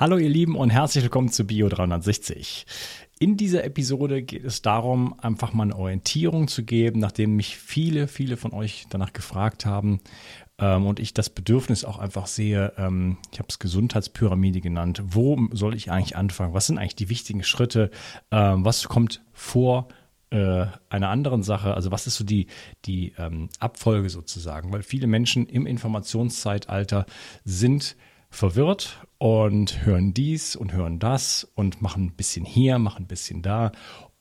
Hallo ihr Lieben und herzlich willkommen zu Bio 360. In dieser Episode geht es darum, einfach mal eine Orientierung zu geben, nachdem mich viele, viele von euch danach gefragt haben ähm, und ich das Bedürfnis auch einfach sehe, ähm, ich habe es Gesundheitspyramide genannt, wo soll ich eigentlich anfangen? Was sind eigentlich die wichtigen Schritte? Ähm, was kommt vor äh, einer anderen Sache, also was ist so die, die ähm, Abfolge sozusagen, weil viele Menschen im Informationszeitalter sind verwirrt und hören dies und hören das und machen ein bisschen hier, machen ein bisschen da,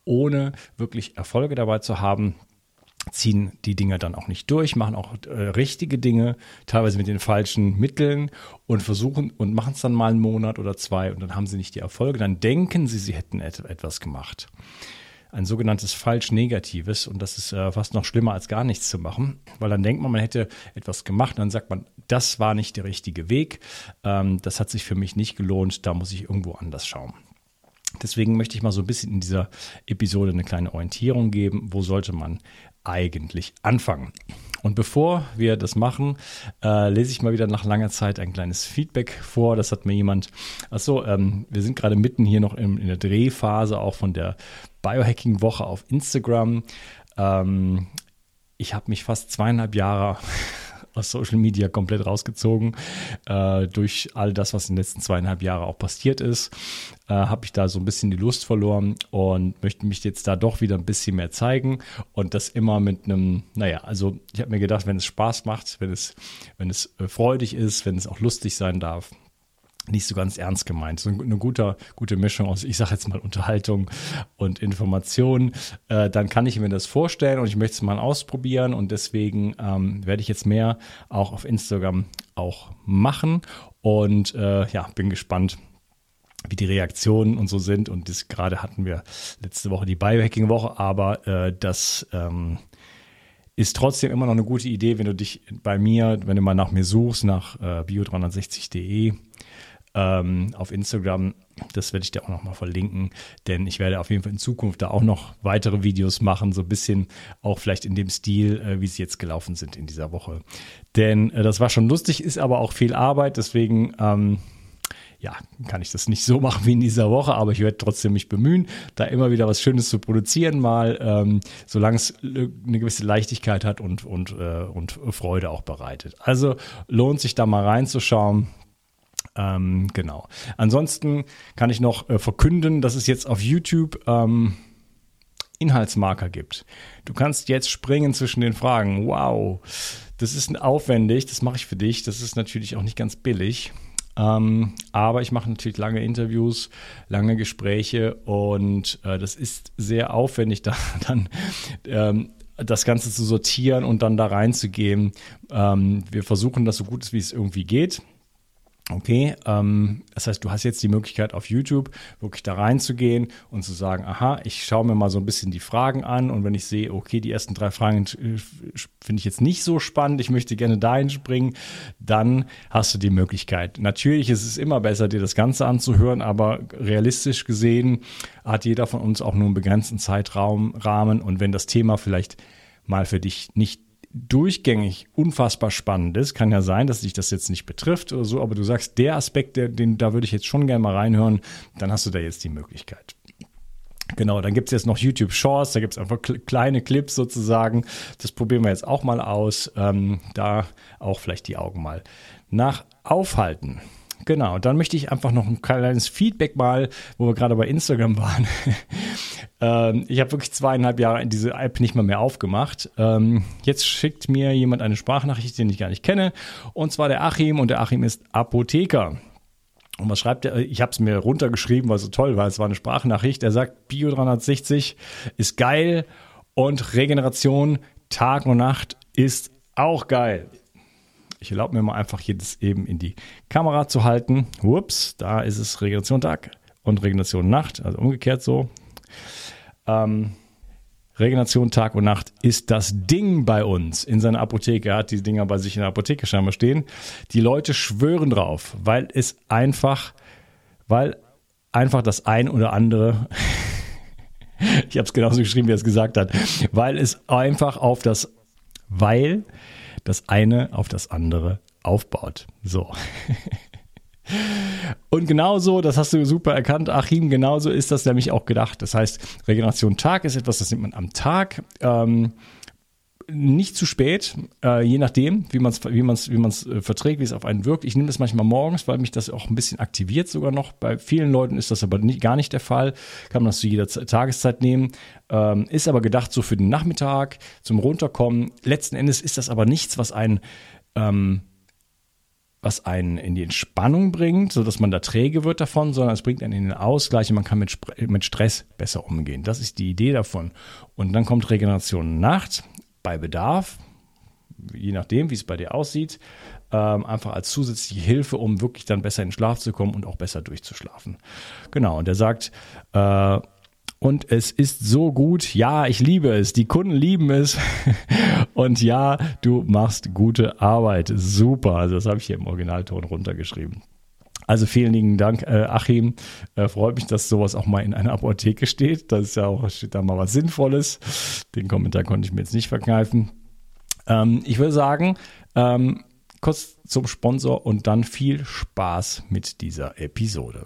ohne wirklich Erfolge dabei zu haben ziehen die Dinge dann auch nicht durch, machen auch äh, richtige Dinge, teilweise mit den falschen Mitteln und versuchen und machen es dann mal einen Monat oder zwei und dann haben sie nicht die Erfolge, dann denken sie, sie hätten et etwas gemacht ein sogenanntes falsch-negatives und das ist äh, fast noch schlimmer als gar nichts zu machen, weil dann denkt man, man hätte etwas gemacht dann sagt man, das war nicht der richtige Weg, ähm, das hat sich für mich nicht gelohnt, da muss ich irgendwo anders schauen. Deswegen möchte ich mal so ein bisschen in dieser Episode eine kleine Orientierung geben, wo sollte man eigentlich anfangen. Und bevor wir das machen, äh, lese ich mal wieder nach langer Zeit ein kleines Feedback vor. Das hat mir jemand, achso, ähm, wir sind gerade mitten hier noch in, in der Drehphase auch von der Biohacking-Woche auf Instagram. Ähm, ich habe mich fast zweieinhalb Jahre aus Social Media komplett rausgezogen. Äh, durch all das, was in den letzten zweieinhalb Jahren auch passiert ist, äh, habe ich da so ein bisschen die Lust verloren und möchte mich jetzt da doch wieder ein bisschen mehr zeigen und das immer mit einem, naja, also ich habe mir gedacht, wenn es Spaß macht, wenn es, wenn es äh, freudig ist, wenn es auch lustig sein darf, nicht so ganz ernst gemeint. So eine gute, gute Mischung aus, ich sage jetzt mal Unterhaltung und Information. Äh, dann kann ich mir das vorstellen und ich möchte es mal ausprobieren und deswegen ähm, werde ich jetzt mehr auch auf Instagram auch machen und äh, ja, bin gespannt, wie die Reaktionen und so sind. Und das gerade hatten wir letzte Woche die Biohacking-Woche, aber äh, das ähm, ist trotzdem immer noch eine gute Idee, wenn du dich bei mir, wenn du mal nach mir suchst, nach äh, bio360.de ähm, auf Instagram. Das werde ich dir auch nochmal verlinken, denn ich werde auf jeden Fall in Zukunft da auch noch weitere Videos machen, so ein bisschen auch vielleicht in dem Stil, äh, wie sie jetzt gelaufen sind in dieser Woche. Denn äh, das war schon lustig, ist aber auch viel Arbeit, deswegen ähm, ja, kann ich das nicht so machen wie in dieser Woche, aber ich werde trotzdem mich bemühen, da immer wieder was Schönes zu produzieren, mal, ähm, solange es eine gewisse Leichtigkeit hat und, und, äh, und Freude auch bereitet. Also lohnt sich da mal reinzuschauen. Ähm, genau. Ansonsten kann ich noch äh, verkünden, dass es jetzt auf YouTube ähm, Inhaltsmarker gibt. Du kannst jetzt springen zwischen den Fragen. Wow, das ist aufwendig, das mache ich für dich. Das ist natürlich auch nicht ganz billig. Ähm, aber ich mache natürlich lange Interviews, lange Gespräche und äh, das ist sehr aufwendig, da dann ähm, das Ganze zu sortieren und dann da reinzugehen. Ähm, wir versuchen das so gut wie es irgendwie geht. Okay, ähm, das heißt, du hast jetzt die Möglichkeit auf YouTube wirklich da reinzugehen und zu sagen, aha, ich schaue mir mal so ein bisschen die Fragen an und wenn ich sehe, okay, die ersten drei Fragen äh, finde ich jetzt nicht so spannend, ich möchte gerne dahin springen, dann hast du die Möglichkeit. Natürlich ist es immer besser, dir das Ganze anzuhören, aber realistisch gesehen hat jeder von uns auch nur einen begrenzten Zeitraum, Rahmen und wenn das Thema vielleicht mal für dich nicht durchgängig unfassbar spannend ist. Kann ja sein, dass dich das jetzt nicht betrifft oder so, aber du sagst, der Aspekt, der, den, da würde ich jetzt schon gerne mal reinhören, dann hast du da jetzt die Möglichkeit. Genau, dann gibt es jetzt noch YouTube Shorts, da gibt es einfach kleine Clips sozusagen. Das probieren wir jetzt auch mal aus. Ähm, da auch vielleicht die Augen mal nach aufhalten. Genau, dann möchte ich einfach noch ein kleines Feedback mal, wo wir gerade bei Instagram waren. ähm, ich habe wirklich zweieinhalb Jahre diese App nicht mal mehr aufgemacht. Ähm, jetzt schickt mir jemand eine Sprachnachricht, den ich gar nicht kenne. Und zwar der Achim und der Achim ist Apotheker. Und was schreibt er? Ich habe es mir runtergeschrieben, weil es so toll war. Es war eine Sprachnachricht. Er sagt, Bio 360 ist geil und Regeneration Tag und Nacht ist auch geil. Ich erlaube mir mal einfach jedes eben in die Kamera zu halten. Ups, da ist es Regeneration Tag und Regeneration Nacht, also umgekehrt so. Ähm, Regeneration Tag und Nacht ist das Ding bei uns in seiner Apotheke. Er hat die Dinger bei sich in der Apotheke scheinbar stehen. Die Leute schwören drauf, weil es einfach, weil einfach das ein oder andere, ich habe es genauso geschrieben, wie er es gesagt hat, weil es einfach auf das, weil das eine auf das andere aufbaut. So. Und genauso, das hast du super erkannt, Achim, genauso ist das nämlich auch gedacht. Das heißt, Regeneration Tag ist etwas, das nimmt man am Tag. Ähm, nicht zu spät, äh, je nachdem, wie man es wie man's, wie man's, äh, verträgt, wie es auf einen wirkt. Ich nehme das manchmal morgens, weil mich das auch ein bisschen aktiviert sogar noch. Bei vielen Leuten ist das aber nicht, gar nicht der Fall. Kann man das zu jeder Z Tageszeit nehmen. Ähm, ist aber gedacht so für den Nachmittag, zum Runterkommen. Letzten Endes ist das aber nichts, was einen ähm, was einen in die Entspannung bringt, sodass man da träge wird davon, sondern es bringt einen in den Ausgleich und man kann mit, mit Stress besser umgehen. Das ist die Idee davon. Und dann kommt Regeneration Nacht bei Bedarf, je nachdem, wie es bei dir aussieht, ähm, einfach als zusätzliche Hilfe, um wirklich dann besser in den Schlaf zu kommen und auch besser durchzuschlafen. Genau, und er sagt, äh, und es ist so gut. Ja, ich liebe es. Die Kunden lieben es. Und ja, du machst gute Arbeit. Super. Also das habe ich hier im Originalton runtergeschrieben. Also vielen lieben Dank, äh, Achim. Äh, freut mich, dass sowas auch mal in einer Apotheke steht. Das ist ja auch, steht da mal was Sinnvolles. Den Kommentar konnte ich mir jetzt nicht verkneifen. Ähm, ich würde sagen, ähm, kurz zum Sponsor und dann viel Spaß mit dieser Episode.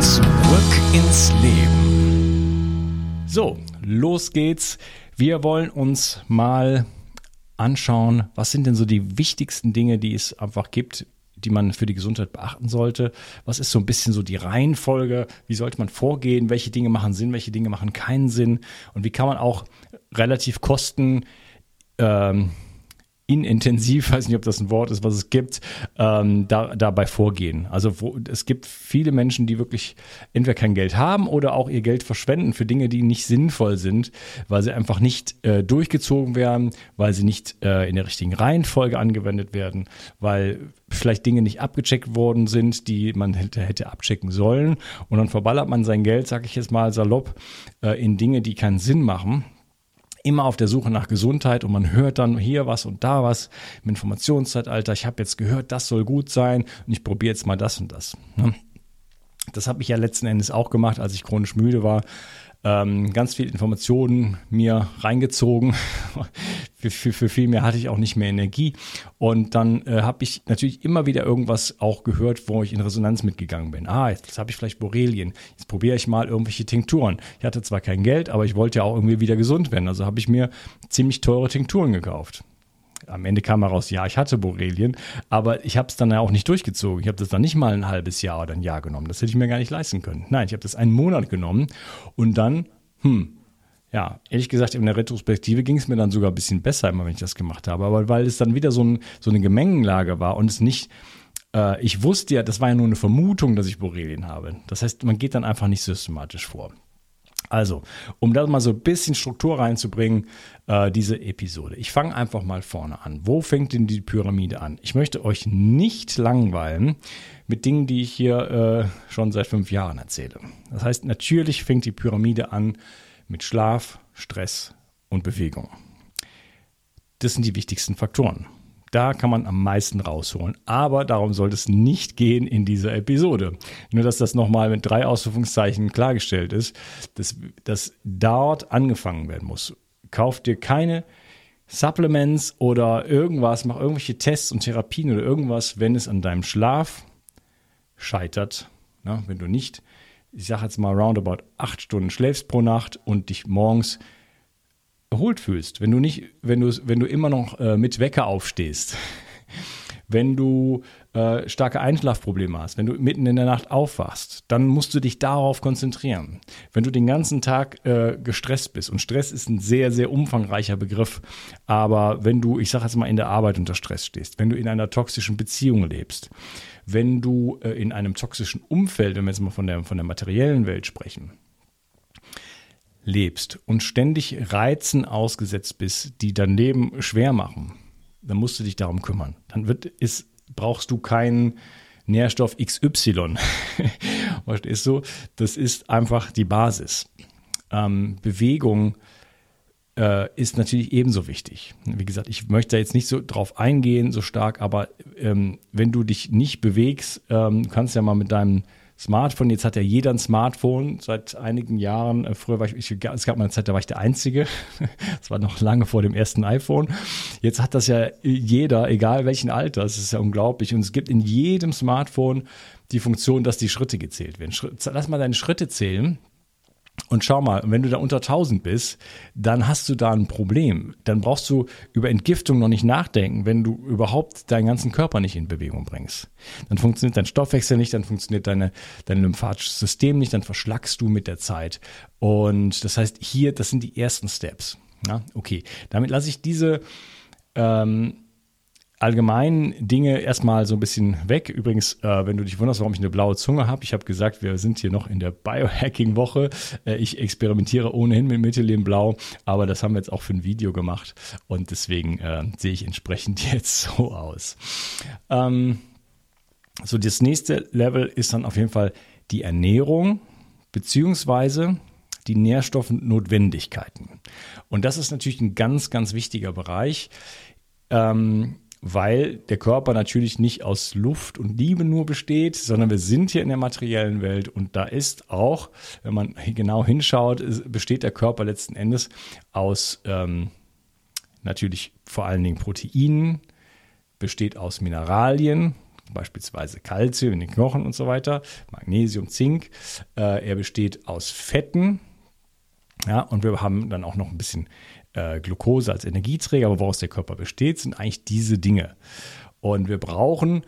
Zurück ins Leben. So, los geht's. Wir wollen uns mal anschauen, was sind denn so die wichtigsten Dinge, die es einfach gibt, die man für die Gesundheit beachten sollte. Was ist so ein bisschen so die Reihenfolge? Wie sollte man vorgehen? Welche Dinge machen Sinn? Welche Dinge machen keinen Sinn? Und wie kann man auch relativ kosten, ähm, inintensiv, weiß nicht, ob das ein Wort ist, was es gibt, ähm, da, dabei vorgehen. Also wo, es gibt viele Menschen, die wirklich entweder kein Geld haben oder auch ihr Geld verschwenden für Dinge, die nicht sinnvoll sind, weil sie einfach nicht äh, durchgezogen werden, weil sie nicht äh, in der richtigen Reihenfolge angewendet werden, weil vielleicht Dinge nicht abgecheckt worden sind, die man hätte, hätte abchecken sollen. Und dann verballert man sein Geld, sage ich jetzt mal salopp, äh, in Dinge, die keinen Sinn machen immer auf der Suche nach Gesundheit und man hört dann hier was und da was im Informationszeitalter. Ich habe jetzt gehört, das soll gut sein und ich probiere jetzt mal das und das. Ne? Das habe ich ja letzten Endes auch gemacht, als ich chronisch müde war ähm, ganz viel Informationen mir reingezogen. für, für, für, viel mehr hatte ich auch nicht mehr Energie. Und dann äh, habe ich natürlich immer wieder irgendwas auch gehört, wo ich in Resonanz mitgegangen bin. Ah, jetzt, habe ich vielleicht Borrelien. Jetzt probiere ich mal irgendwelche Tinkturen. Ich hatte zwar kein Geld, aber ich wollte ja auch irgendwie wieder gesund werden. Also habe ich mir ziemlich teure Tinkturen gekauft am Ende kam heraus, ja, ich hatte Borrelien, aber ich habe es dann ja auch nicht durchgezogen. Ich habe das dann nicht mal ein halbes Jahr oder ein Jahr genommen. Das hätte ich mir gar nicht leisten können. Nein, ich habe das einen Monat genommen und dann, hm, ja, ehrlich gesagt, in der Retrospektive ging es mir dann sogar ein bisschen besser, immer wenn ich das gemacht habe. Aber weil es dann wieder so, ein, so eine Gemengenlage war und es nicht, äh, ich wusste ja, das war ja nur eine Vermutung, dass ich Borrelien habe. Das heißt, man geht dann einfach nicht systematisch vor. Also, um da mal so ein bisschen Struktur reinzubringen, äh, diese Episode. Ich fange einfach mal vorne an. Wo fängt denn die Pyramide an? Ich möchte euch nicht langweilen mit Dingen, die ich hier äh, schon seit fünf Jahren erzähle. Das heißt, natürlich fängt die Pyramide an mit Schlaf, Stress und Bewegung. Das sind die wichtigsten Faktoren. Da kann man am meisten rausholen. Aber darum sollte es nicht gehen in dieser Episode. Nur, dass das nochmal mit drei Ausrufungszeichen klargestellt ist, dass, dass dort angefangen werden muss. Kauft dir keine Supplements oder irgendwas, mach irgendwelche Tests und Therapien oder irgendwas, wenn es an deinem Schlaf scheitert. Na, wenn du nicht, ich sage jetzt mal roundabout acht Stunden schläfst pro Nacht und dich morgens erholt fühlst, wenn du nicht, wenn du, wenn du immer noch äh, mit Wecker aufstehst, wenn du äh, starke Einschlafprobleme hast, wenn du mitten in der Nacht aufwachst, dann musst du dich darauf konzentrieren. Wenn du den ganzen Tag äh, gestresst bist, und Stress ist ein sehr, sehr umfangreicher Begriff, aber wenn du, ich sage jetzt mal, in der Arbeit unter Stress stehst, wenn du in einer toxischen Beziehung lebst, wenn du äh, in einem toxischen Umfeld, wenn wir jetzt mal von der, von der materiellen Welt sprechen, lebst und ständig Reizen ausgesetzt bist, die dein Leben schwer machen, dann musst du dich darum kümmern. Dann wird, ist, brauchst du keinen Nährstoff XY. Verstehst du? Das ist einfach die Basis. Ähm, Bewegung äh, ist natürlich ebenso wichtig. Wie gesagt, ich möchte da jetzt nicht so drauf eingehen, so stark, aber ähm, wenn du dich nicht bewegst, ähm, kannst ja mal mit deinem Smartphone. Jetzt hat ja jeder ein Smartphone seit einigen Jahren. Äh, früher war ich, ich es gab mal eine Zeit, da war ich der Einzige. Das war noch lange vor dem ersten iPhone. Jetzt hat das ja jeder, egal welchen Alter. Das ist ja unglaublich. Und es gibt in jedem Smartphone die Funktion, dass die Schritte gezählt werden. Lass mal deine Schritte zählen. Und schau mal, wenn du da unter 1000 bist, dann hast du da ein Problem. Dann brauchst du über Entgiftung noch nicht nachdenken, wenn du überhaupt deinen ganzen Körper nicht in Bewegung bringst. Dann funktioniert dein Stoffwechsel nicht, dann funktioniert deine, dein lymphatisches System nicht, dann verschlackst du mit der Zeit. Und das heißt, hier, das sind die ersten Steps. Ja, okay, damit lasse ich diese ähm, allgemeinen Dinge erstmal so ein bisschen weg. Übrigens, äh, wenn du dich wunderst, warum ich eine blaue Zunge habe, ich habe gesagt, wir sind hier noch in der Biohacking-Woche. Äh, ich experimentiere ohnehin mit Mittellehm Blau, aber das haben wir jetzt auch für ein Video gemacht und deswegen äh, sehe ich entsprechend jetzt so aus. Ähm, so, das nächste Level ist dann auf jeden Fall die Ernährung beziehungsweise die Nährstoffnotwendigkeiten. Und das ist natürlich ein ganz, ganz wichtiger Bereich. Ähm, weil der Körper natürlich nicht aus Luft und Liebe nur besteht, sondern wir sind hier in der materiellen Welt und da ist auch, wenn man genau hinschaut, besteht der Körper letzten Endes aus ähm, natürlich vor allen Dingen Proteinen, besteht aus Mineralien, beispielsweise Kalzium in den Knochen und so weiter, Magnesium, Zink. Äh, er besteht aus Fetten, ja, und wir haben dann auch noch ein bisschen äh, Glucose als Energieträger, aber woraus der Körper besteht, sind eigentlich diese Dinge. Und wir brauchen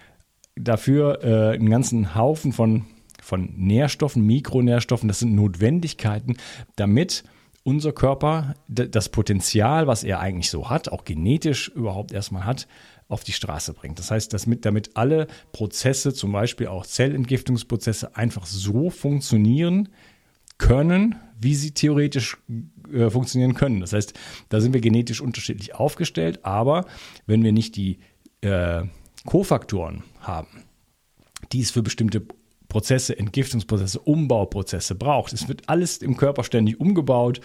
dafür äh, einen ganzen Haufen von, von Nährstoffen, Mikronährstoffen, das sind Notwendigkeiten, damit unser Körper das Potenzial, was er eigentlich so hat, auch genetisch überhaupt erstmal hat, auf die Straße bringt. Das heißt, damit, damit alle Prozesse, zum Beispiel auch Zellentgiftungsprozesse, einfach so funktionieren können, wie sie theoretisch äh, funktionieren können. Das heißt, da sind wir genetisch unterschiedlich aufgestellt, aber wenn wir nicht die äh, Kofaktoren haben, die es für bestimmte Prozesse, Entgiftungsprozesse, Umbauprozesse braucht. Es wird alles im Körper ständig umgebaut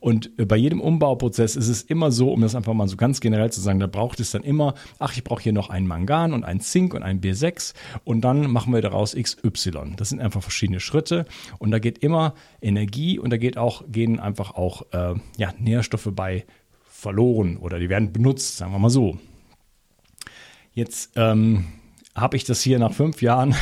und äh, bei jedem Umbauprozess ist es immer so, um das einfach mal so ganz generell zu sagen, da braucht es dann immer, ach, ich brauche hier noch ein Mangan und ein Zink und ein B6 und dann machen wir daraus XY. Das sind einfach verschiedene Schritte und da geht immer Energie und da geht auch, gehen einfach auch äh, ja, Nährstoffe bei verloren oder die werden benutzt, sagen wir mal so. Jetzt ähm, habe ich das hier nach fünf Jahren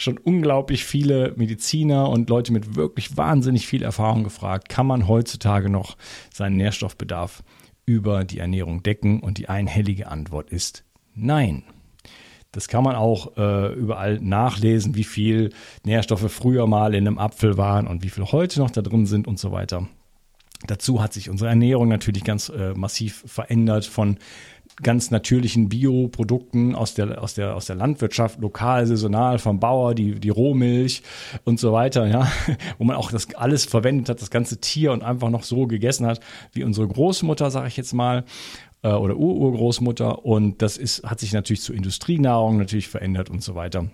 schon unglaublich viele Mediziner und Leute mit wirklich wahnsinnig viel Erfahrung gefragt, kann man heutzutage noch seinen Nährstoffbedarf über die Ernährung decken? Und die einhellige Antwort ist nein. Das kann man auch äh, überall nachlesen, wie viel Nährstoffe früher mal in einem Apfel waren und wie viel heute noch da drin sind und so weiter. Dazu hat sich unsere Ernährung natürlich ganz äh, massiv verändert von ganz natürlichen Bioprodukten aus der, aus der, aus der Landwirtschaft, lokal, saisonal, vom Bauer, die, die Rohmilch und so weiter, ja, wo man auch das alles verwendet hat, das ganze Tier und einfach noch so gegessen hat, wie unsere Großmutter, sage ich jetzt mal, äh, oder Ururgroßmutter. Und das ist, hat sich natürlich zu Industrienahrung natürlich verändert und so weiter.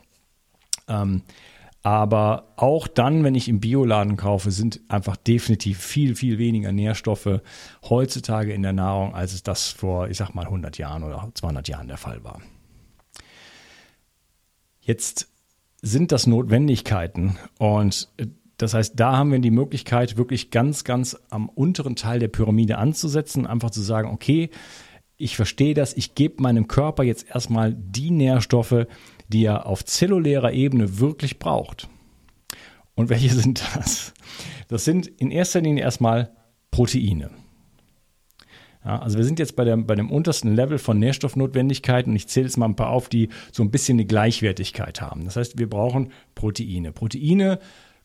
Ähm, aber auch dann, wenn ich im Bioladen kaufe, sind einfach definitiv viel, viel weniger Nährstoffe heutzutage in der Nahrung, als es das vor, ich sag mal, 100 Jahren oder 200 Jahren der Fall war. Jetzt sind das Notwendigkeiten und äh, das heißt, da haben wir die Möglichkeit, wirklich ganz, ganz am unteren Teil der Pyramide anzusetzen, einfach zu sagen, okay, ich verstehe das, ich gebe meinem Körper jetzt erstmal die Nährstoffe, die er auf zellulärer Ebene wirklich braucht. Und welche sind das? Das sind in erster Linie erstmal Proteine. Ja, also wir sind jetzt bei, der, bei dem untersten Level von Nährstoffnotwendigkeiten und ich zähle jetzt mal ein paar auf, die so ein bisschen eine Gleichwertigkeit haben. Das heißt, wir brauchen Proteine. Proteine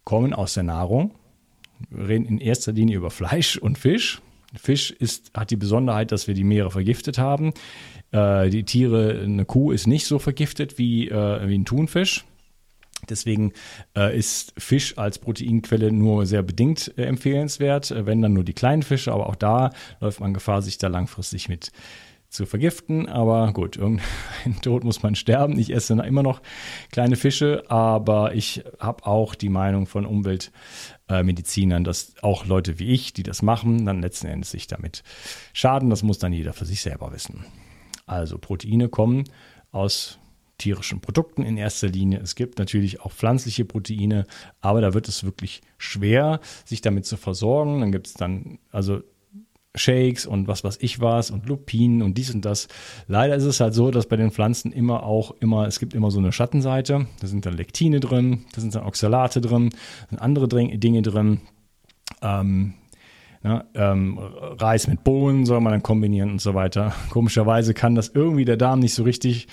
kommen aus der Nahrung. Wir reden in erster Linie über Fleisch und Fisch. Fisch ist, hat die Besonderheit, dass wir die Meere vergiftet haben. Äh, die Tiere, eine Kuh ist nicht so vergiftet wie, äh, wie ein Thunfisch. Deswegen äh, ist Fisch als Proteinquelle nur sehr bedingt äh, empfehlenswert, äh, wenn dann nur die kleinen Fische, aber auch da läuft man Gefahr, sich da langfristig mit zu vergiften. Aber gut, irgendein Tod muss man sterben. Ich esse immer noch kleine Fische, aber ich habe auch die Meinung von Umweltmedizinern, dass auch Leute wie ich, die das machen, dann letzten Endes sich damit schaden. Das muss dann jeder für sich selber wissen. Also Proteine kommen aus tierischen Produkten in erster Linie. Es gibt natürlich auch pflanzliche Proteine, aber da wird es wirklich schwer, sich damit zu versorgen. Dann gibt es dann also Shakes und was weiß ich was und Lupinen und dies und das. Leider ist es halt so, dass bei den Pflanzen immer auch immer, es gibt immer so eine Schattenseite. Da sind dann Lektine drin, da sind dann Oxalate drin, sind andere Dinge drin. Ähm, Ne? Ähm, Reis mit Bohnen soll man dann kombinieren und so weiter. Komischerweise kann das irgendwie der Darm nicht so richtig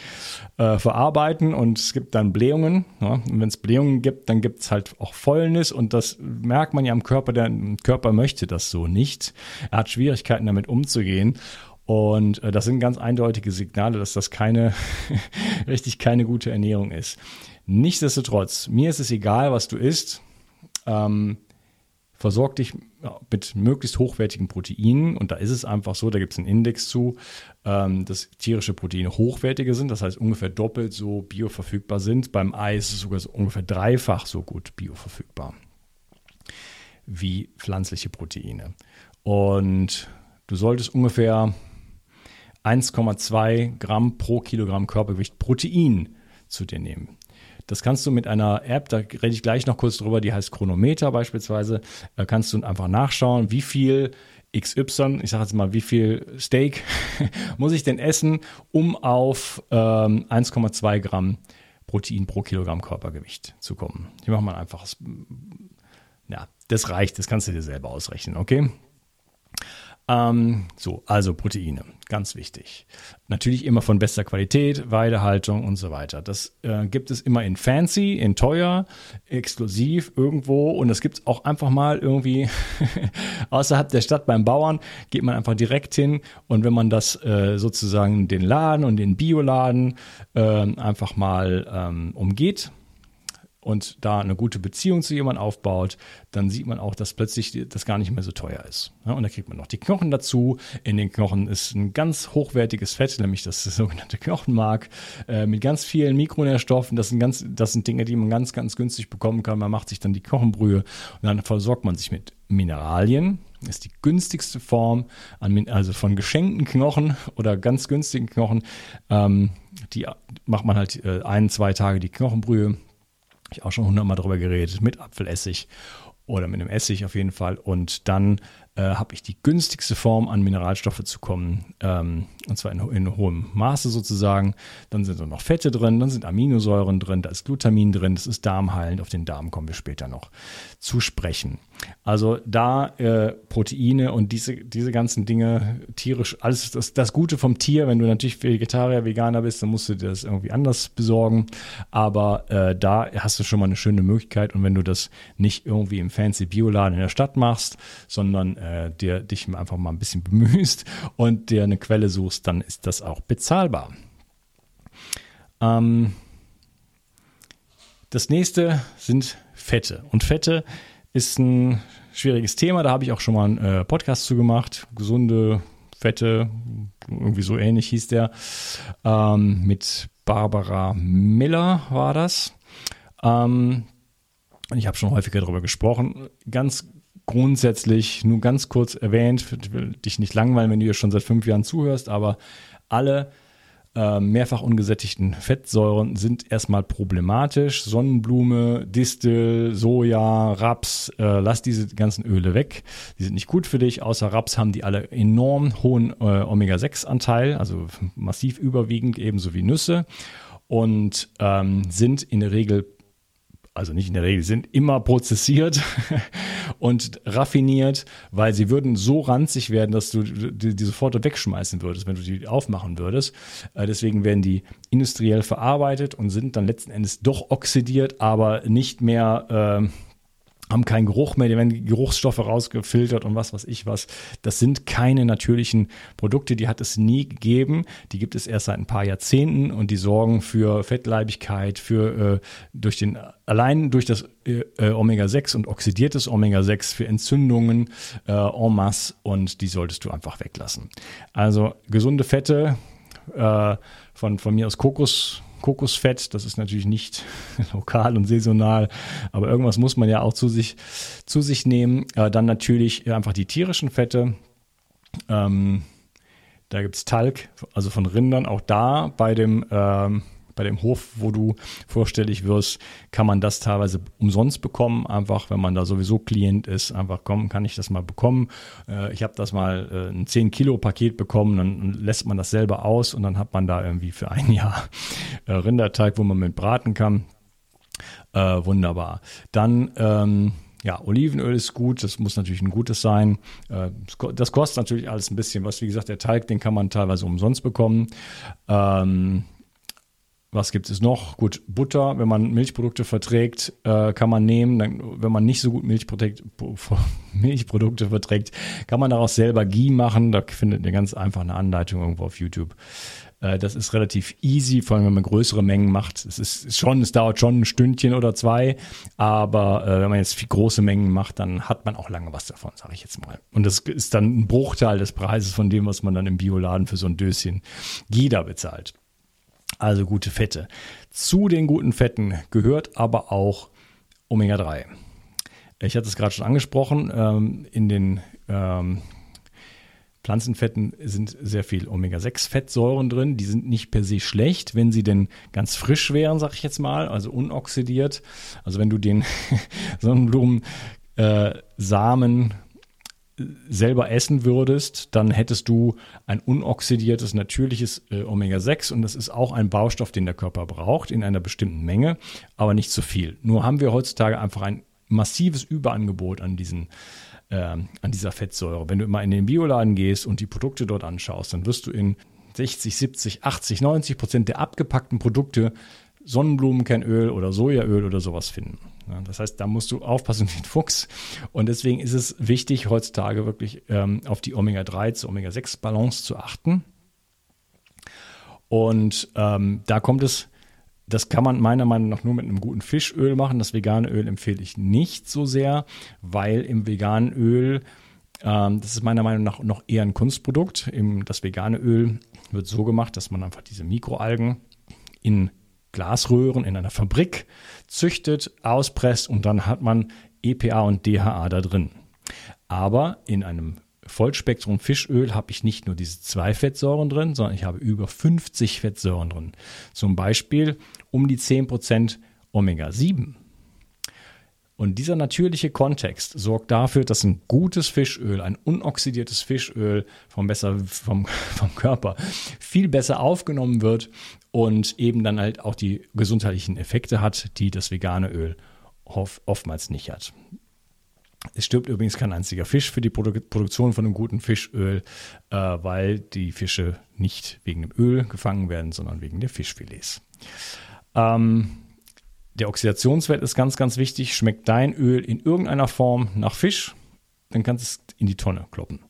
äh, verarbeiten und es gibt dann Blähungen. Ne? Und wenn es Blähungen gibt, dann gibt es halt auch Fäulnis und das merkt man ja am Körper. Der Körper möchte das so nicht. Er hat Schwierigkeiten damit umzugehen. Und äh, das sind ganz eindeutige Signale, dass das keine, richtig keine gute Ernährung ist. Nichtsdestotrotz, mir ist es egal, was du isst. Ähm, versorg dich mit möglichst hochwertigen Proteinen. Und da ist es einfach so, da gibt es einen Index zu, ähm, dass tierische Proteine hochwertiger sind, das heißt ungefähr doppelt so bioverfügbar sind. Beim Ei ist es sogar so ungefähr dreifach so gut bioverfügbar wie pflanzliche Proteine. Und du solltest ungefähr 1,2 Gramm pro Kilogramm Körpergewicht Protein zu dir nehmen. Das kannst du mit einer App, da rede ich gleich noch kurz drüber, die heißt Chronometer beispielsweise. Da kannst du einfach nachschauen, wie viel XY, ich sage jetzt mal, wie viel Steak muss ich denn essen, um auf ähm, 1,2 Gramm Protein pro Kilogramm Körpergewicht zu kommen. Hier machen wir einfach, ja, das reicht, das kannst du dir selber ausrechnen, okay? Ähm, so, also Proteine, ganz wichtig. Natürlich immer von bester Qualität, Weidehaltung und so weiter. Das äh, gibt es immer in fancy, in teuer, exklusiv irgendwo und das gibt es auch einfach mal irgendwie außerhalb der Stadt beim Bauern, geht man einfach direkt hin und wenn man das äh, sozusagen den Laden und den Bioladen äh, einfach mal ähm, umgeht, und da eine gute Beziehung zu jemandem aufbaut, dann sieht man auch, dass plötzlich das gar nicht mehr so teuer ist. und da kriegt man noch die Knochen dazu. In den Knochen ist ein ganz hochwertiges Fett, nämlich das sogenannte Knochenmark, äh, mit ganz vielen Mikronährstoffen. Das sind, ganz, das sind Dinge, die man ganz, ganz günstig bekommen kann. Man macht sich dann die Knochenbrühe und dann versorgt man sich mit Mineralien. Das ist die günstigste Form, an, also von geschenkten Knochen oder ganz günstigen Knochen. Ähm, die macht man halt äh, ein, zwei Tage die Knochenbrühe ich auch schon hundertmal drüber geredet, mit Apfelessig oder mit einem Essig auf jeden Fall. Und dann habe ich die günstigste Form an Mineralstoffe zu kommen, ähm, und zwar in, in, hohem Maße sozusagen. Dann sind noch Fette drin, dann sind Aminosäuren drin, da ist Glutamin drin, das ist darmheilend. Auf den Darm kommen wir später noch zu sprechen. Also da äh, Proteine und diese, diese ganzen Dinge, tierisch, alles das, das Gute vom Tier. Wenn du natürlich Vegetarier, Veganer bist, dann musst du dir das irgendwie anders besorgen. Aber äh, da hast du schon mal eine schöne Möglichkeit. Und wenn du das nicht irgendwie im fancy Bioladen in der Stadt machst, sondern äh, äh, dir, dich einfach mal ein bisschen bemühst und dir eine Quelle suchst, dann ist das auch bezahlbar. Ähm, das nächste sind Fette. Und Fette ist ein schwieriges Thema. Da habe ich auch schon mal einen äh, Podcast zu gemacht. Gesunde Fette, irgendwie so ähnlich hieß der. Ähm, mit Barbara Miller war das. Ähm, ich habe schon häufiger darüber gesprochen. Ganz grundsätzlich, nur ganz kurz erwähnt, ich will dich nicht langweilen, wenn du hier schon seit fünf Jahren zuhörst, aber alle äh, mehrfach ungesättigten Fettsäuren sind erstmal problematisch. Sonnenblume, Distel, Soja, Raps, äh, lass diese ganzen Öle weg. Die sind nicht gut für dich. Außer Raps haben die alle enorm hohen äh, Omega-6-Anteil, also massiv überwiegend, ebenso wie Nüsse. Und ähm, sind in der Regel also nicht in der Regel, sind immer prozessiert und raffiniert, weil sie würden so ranzig werden, dass du die, die sofort wegschmeißen würdest, wenn du die aufmachen würdest. Äh, deswegen werden die industriell verarbeitet und sind dann letzten Endes doch oxidiert, aber nicht mehr äh, haben keinen Geruch mehr, die werden Geruchsstoffe rausgefiltert und was weiß ich was. Das sind keine natürlichen Produkte, die hat es nie gegeben. Die gibt es erst seit ein paar Jahrzehnten und die sorgen für Fettleibigkeit, für äh, durch den allein durch das äh, äh Omega-6 und oxidiertes Omega-6 für Entzündungen äh, en masse und die solltest du einfach weglassen. Also gesunde Fette äh, von, von mir aus Kokos Kokosfett, das ist natürlich nicht lokal und saisonal, aber irgendwas muss man ja auch zu sich, zu sich nehmen. Äh, dann natürlich einfach die tierischen Fette. Ähm, da gibt es Talg, also von Rindern. Auch da bei dem ähm, bei dem Hof, wo du vorstellig wirst, kann man das teilweise umsonst bekommen. Einfach, wenn man da sowieso Klient ist, einfach kommen, kann ich das mal bekommen. Äh, ich habe das mal äh, ein 10 Kilo Paket bekommen, dann lässt man das selber aus und dann hat man da irgendwie für ein Jahr äh, Rinderteig, wo man mit braten kann. Äh, wunderbar. Dann ähm, ja, Olivenöl ist gut, das muss natürlich ein gutes sein. Äh, das kostet natürlich alles ein bisschen was. Wie gesagt, der Teig, den kann man teilweise umsonst bekommen. Ähm, was gibt es noch? Gut, Butter, wenn man Milchprodukte verträgt, äh, kann man nehmen. Dann, wenn man nicht so gut Milchprodukte, Milchprodukte verträgt, kann man daraus selber Ghee machen. Da findet ihr ganz einfach eine Anleitung irgendwo auf YouTube. Äh, das ist relativ easy, vor allem wenn man größere Mengen macht. Es ist schon, es dauert schon ein Stündchen oder zwei, aber äh, wenn man jetzt große Mengen macht, dann hat man auch lange was davon, sage ich jetzt mal. Und das ist dann ein Bruchteil des Preises von dem, was man dann im Bioladen für so ein Döschen Ghee da bezahlt also gute Fette. Zu den guten Fetten gehört aber auch Omega-3. Ich hatte es gerade schon angesprochen, ähm, in den ähm, Pflanzenfetten sind sehr viel Omega-6-Fettsäuren drin. Die sind nicht per se schlecht, wenn sie denn ganz frisch wären, sag ich jetzt mal, also unoxidiert. Also wenn du den Sonnenblumensamen selber essen würdest, dann hättest du ein unoxidiertes, natürliches äh, Omega-6 und das ist auch ein Baustoff, den der Körper braucht in einer bestimmten Menge, aber nicht zu viel. Nur haben wir heutzutage einfach ein massives Überangebot an diesen äh, an dieser Fettsäure. Wenn du immer in den Bioladen gehst und die Produkte dort anschaust, dann wirst du in 60, 70, 80, 90 Prozent der abgepackten Produkte Sonnenblumenkernöl oder Sojaöl oder sowas finden. Ja, das heißt, da musst du aufpassen wie ein Fuchs. Und deswegen ist es wichtig, heutzutage wirklich ähm, auf die Omega-3 zu Omega-6-Balance zu achten. Und ähm, da kommt es, das kann man meiner Meinung nach nur mit einem guten Fischöl machen. Das vegane Öl empfehle ich nicht so sehr, weil im veganen Öl, ähm, das ist meiner Meinung nach noch eher ein Kunstprodukt. Im, das vegane Öl wird so gemacht, dass man einfach diese Mikroalgen in Glasröhren in einer Fabrik züchtet, auspresst und dann hat man EPA und DHA da drin. Aber in einem Vollspektrum Fischöl habe ich nicht nur diese zwei Fettsäuren drin, sondern ich habe über 50 Fettsäuren drin. Zum Beispiel um die 10% Omega-7. Und dieser natürliche Kontext sorgt dafür, dass ein gutes Fischöl, ein unoxidiertes Fischöl vom, besser, vom, vom Körper viel besser aufgenommen wird und eben dann halt auch die gesundheitlichen Effekte hat, die das vegane Öl oft, oftmals nicht hat. Es stirbt übrigens kein einziger Fisch für die Produ Produktion von einem guten Fischöl, äh, weil die Fische nicht wegen dem Öl gefangen werden, sondern wegen der Fischfilets. Ähm, der Oxidationswert ist ganz, ganz wichtig. Schmeckt dein Öl in irgendeiner Form nach Fisch? dann kannst du es in die Tonne kloppen.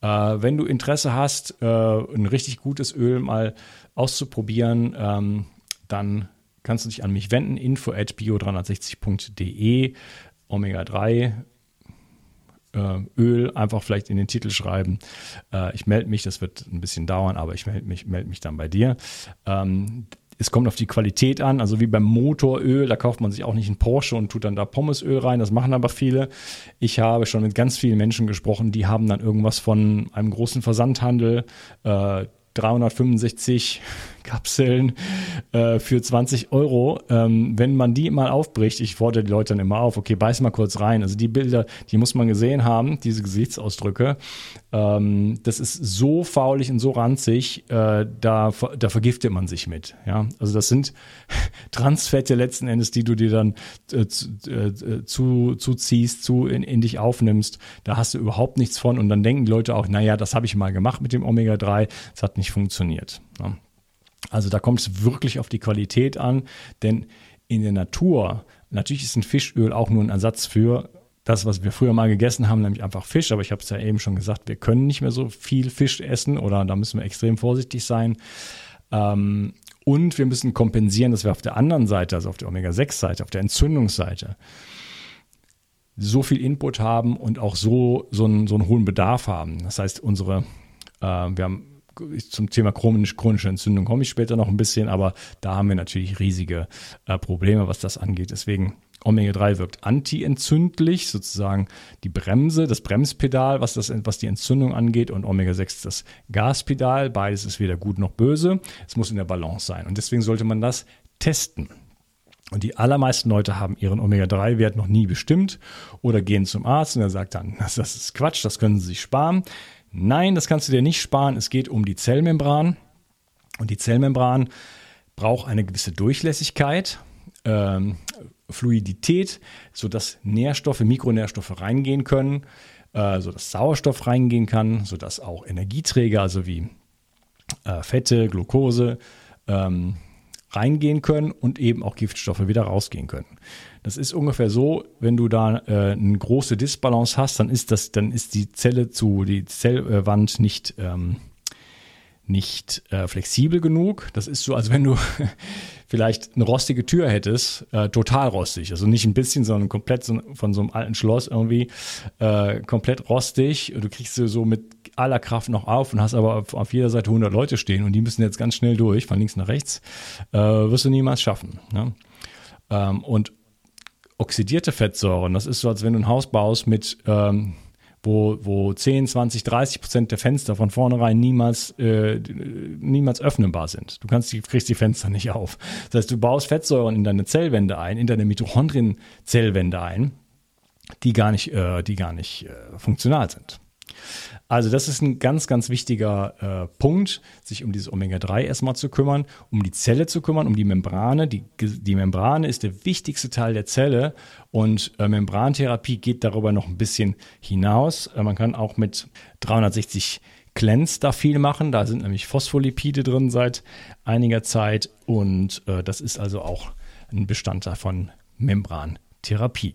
Äh, wenn du Interesse hast, äh, ein richtig gutes Öl mal auszuprobieren, ähm, dann kannst du dich an mich wenden, info at bio360.de, Omega-3, äh, Öl, einfach vielleicht in den Titel schreiben. Äh, ich melde mich, das wird ein bisschen dauern, aber ich melde mich, meld mich dann bei dir. Ähm, es kommt auf die Qualität an, also wie beim Motoröl, da kauft man sich auch nicht einen Porsche und tut dann da Pommesöl rein, das machen aber viele. Ich habe schon mit ganz vielen Menschen gesprochen, die haben dann irgendwas von einem großen Versandhandel, äh, 365 Kapseln äh, für 20 Euro. Ähm, wenn man die mal aufbricht, ich fordere die Leute dann immer auf, okay, beiß mal kurz rein. Also die Bilder, die muss man gesehen haben, diese Gesichtsausdrücke. Ähm, das ist so faulig und so ranzig, äh, da, da vergiftet man sich mit. Ja? Also das sind Transfette letzten Endes, die du dir dann äh, äh, zu, zuziehst, zu in, in dich aufnimmst. Da hast du überhaupt nichts von und dann denken die Leute auch, naja, das habe ich mal gemacht mit dem Omega-3, das hat nicht funktioniert. Ja? Also da kommt es wirklich auf die Qualität an, denn in der Natur, natürlich ist ein Fischöl auch nur ein Ersatz für das, was wir früher mal gegessen haben, nämlich einfach Fisch. Aber ich habe es ja eben schon gesagt, wir können nicht mehr so viel Fisch essen oder da müssen wir extrem vorsichtig sein. Ähm, und wir müssen kompensieren, dass wir auf der anderen Seite, also auf der Omega-6-Seite, auf der Entzündungsseite, so viel Input haben und auch so, so, einen, so einen hohen Bedarf haben. Das heißt, unsere, äh, wir haben zum Thema chronisch, chronische Entzündung komme ich später noch ein bisschen, aber da haben wir natürlich riesige äh, Probleme, was das angeht. Deswegen Omega-3 wirkt antientzündlich, sozusagen die Bremse, das Bremspedal, was, das, was die Entzündung angeht, und Omega-6 das Gaspedal. Beides ist weder gut noch böse. Es muss in der Balance sein. Und deswegen sollte man das testen. Und die allermeisten Leute haben ihren Omega-3-Wert noch nie bestimmt oder gehen zum Arzt und er sagt dann, das ist Quatsch, das können Sie sich sparen. Nein, das kannst du dir nicht sparen. Es geht um die Zellmembran. Und die Zellmembran braucht eine gewisse Durchlässigkeit, ähm, Fluidität, sodass Nährstoffe, Mikronährstoffe reingehen können, äh, sodass Sauerstoff reingehen kann, sodass auch Energieträger, also wie äh, Fette, Glucose, ähm, reingehen können und eben auch Giftstoffe wieder rausgehen können. Das ist ungefähr so, wenn du da äh, eine große Disbalance hast, dann ist das, dann ist die Zelle zu, die Zellwand nicht, ähm, nicht äh, flexibel genug. Das ist so, als wenn du vielleicht eine rostige Tür hättest, äh, total rostig. Also nicht ein bisschen, sondern komplett so, von so einem alten Schloss irgendwie äh, komplett rostig. Du kriegst so mit aller Kraft noch auf und hast aber auf, jeder Seite 100 Leute stehen und die müssen jetzt ganz schnell durch, von links nach rechts. Äh, wirst du niemals schaffen. Ne? Ähm, und oxidierte Fettsäuren. Das ist so, als wenn du ein Haus baust mit ähm, wo, wo 10, 20, 30 Prozent der Fenster von vornherein niemals, äh, niemals öffnenbar sind. Du kannst die, kriegst die Fenster nicht auf. Das heißt, du baust Fettsäuren in deine Zellwände ein, in deine Mitochondrien-Zellwände ein, die gar nicht, äh, die gar nicht äh, funktional sind. Also das ist ein ganz, ganz wichtiger äh, Punkt, sich um dieses Omega-3 erstmal zu kümmern, um die Zelle zu kümmern, um die Membrane. Die, die Membrane ist der wichtigste Teil der Zelle und äh, Membrantherapie geht darüber noch ein bisschen hinaus. Äh, man kann auch mit 360 Cleanse da viel machen. Da sind nämlich Phospholipide drin seit einiger Zeit und äh, das ist also auch ein Bestandteil von Membrantherapie.